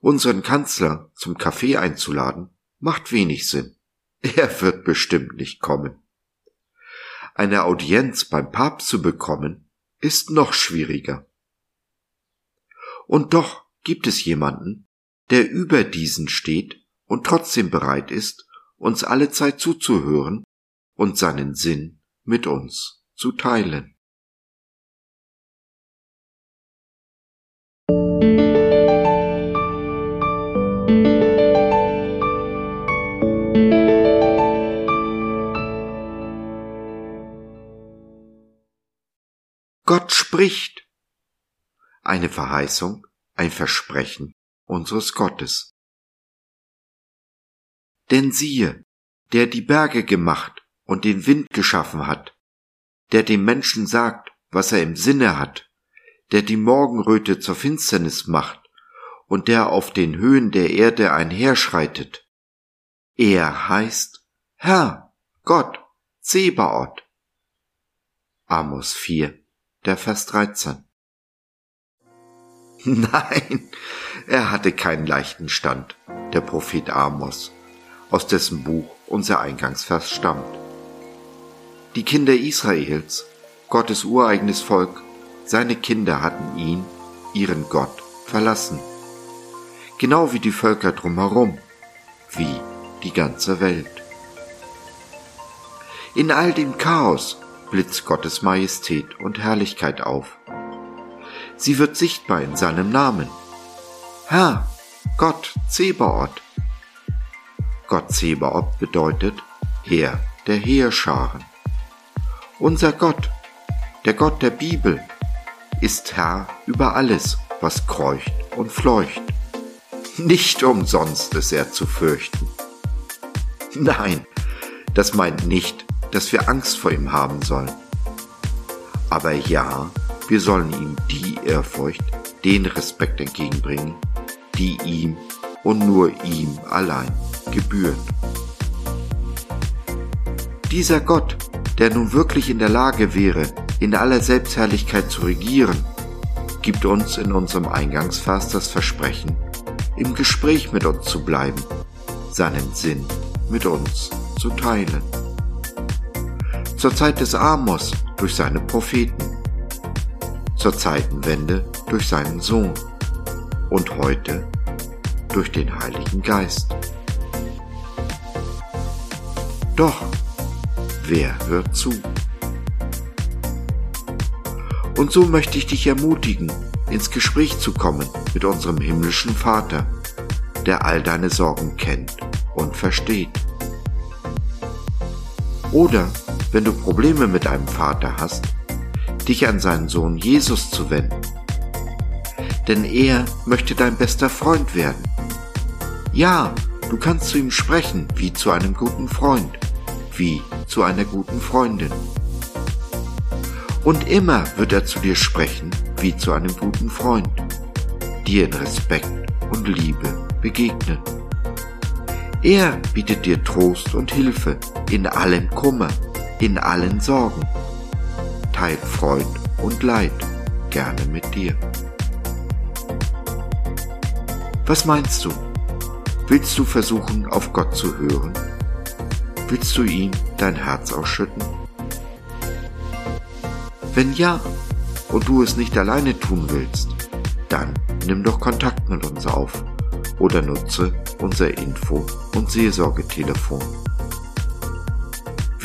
Unseren Kanzler zum Kaffee einzuladen, macht wenig Sinn. Er wird bestimmt nicht kommen. Eine Audienz beim Papst zu bekommen, ist noch schwieriger. Und doch gibt es jemanden, der über diesen steht und trotzdem bereit ist, uns alle Zeit zuzuhören und seinen Sinn mit uns zu teilen. Gott spricht. Eine Verheißung, ein Versprechen unseres Gottes. Denn siehe, der die Berge gemacht und den Wind geschaffen hat, der dem Menschen sagt, was er im Sinne hat, der die Morgenröte zur Finsternis macht und der auf den Höhen der Erde einherschreitet. Er heißt Herr, Gott, Zebaoth. Amos 4, der Vers 13. Nein, er hatte keinen leichten Stand, der Prophet Amos aus dessen Buch unser Eingangsvers stammt. Die Kinder Israels, Gottes ureigenes Volk, seine Kinder hatten ihn, ihren Gott, verlassen. Genau wie die Völker drumherum, wie die ganze Welt. In all dem Chaos blitzt Gottes Majestät und Herrlichkeit auf. Sie wird sichtbar in seinem Namen. Herr, Gott, Zebaoth, Gott Zebaoth bedeutet Herr der Heerscharen. Unser Gott, der Gott der Bibel, ist Herr über alles, was kreucht und fleucht. Nicht umsonst ist er zu fürchten. Nein, das meint nicht, dass wir Angst vor ihm haben sollen. Aber ja, wir sollen ihm die Ehrfurcht, den Respekt entgegenbringen, die ihm und nur ihm allein gebühren. Dieser Gott, der nun wirklich in der Lage wäre, in aller Selbstherrlichkeit zu regieren, gibt uns in unserem Eingangsvers das Versprechen, im Gespräch mit uns zu bleiben, seinen Sinn mit uns zu teilen. Zur Zeit des Amos durch seine Propheten, zur Zeitenwende durch seinen Sohn und heute durch den Heiligen Geist. Doch, wer hört zu? Und so möchte ich dich ermutigen, ins Gespräch zu kommen mit unserem himmlischen Vater, der all deine Sorgen kennt und versteht. Oder, wenn du Probleme mit einem Vater hast, dich an seinen Sohn Jesus zu wenden. Denn er möchte dein bester Freund werden. Ja, du kannst zu ihm sprechen wie zu einem guten Freund wie zu einer guten Freundin. Und immer wird er zu dir sprechen wie zu einem guten Freund, dir in Respekt und Liebe begegnen. Er bietet dir Trost und Hilfe in allem Kummer, in allen Sorgen, teilt Freud und Leid gerne mit dir. Was meinst du? Willst du versuchen, auf Gott zu hören Willst du ihm dein Herz ausschütten? Wenn ja, und du es nicht alleine tun willst, dann nimm doch Kontakt mit uns auf oder nutze unser Info- und Seelsorgetelefon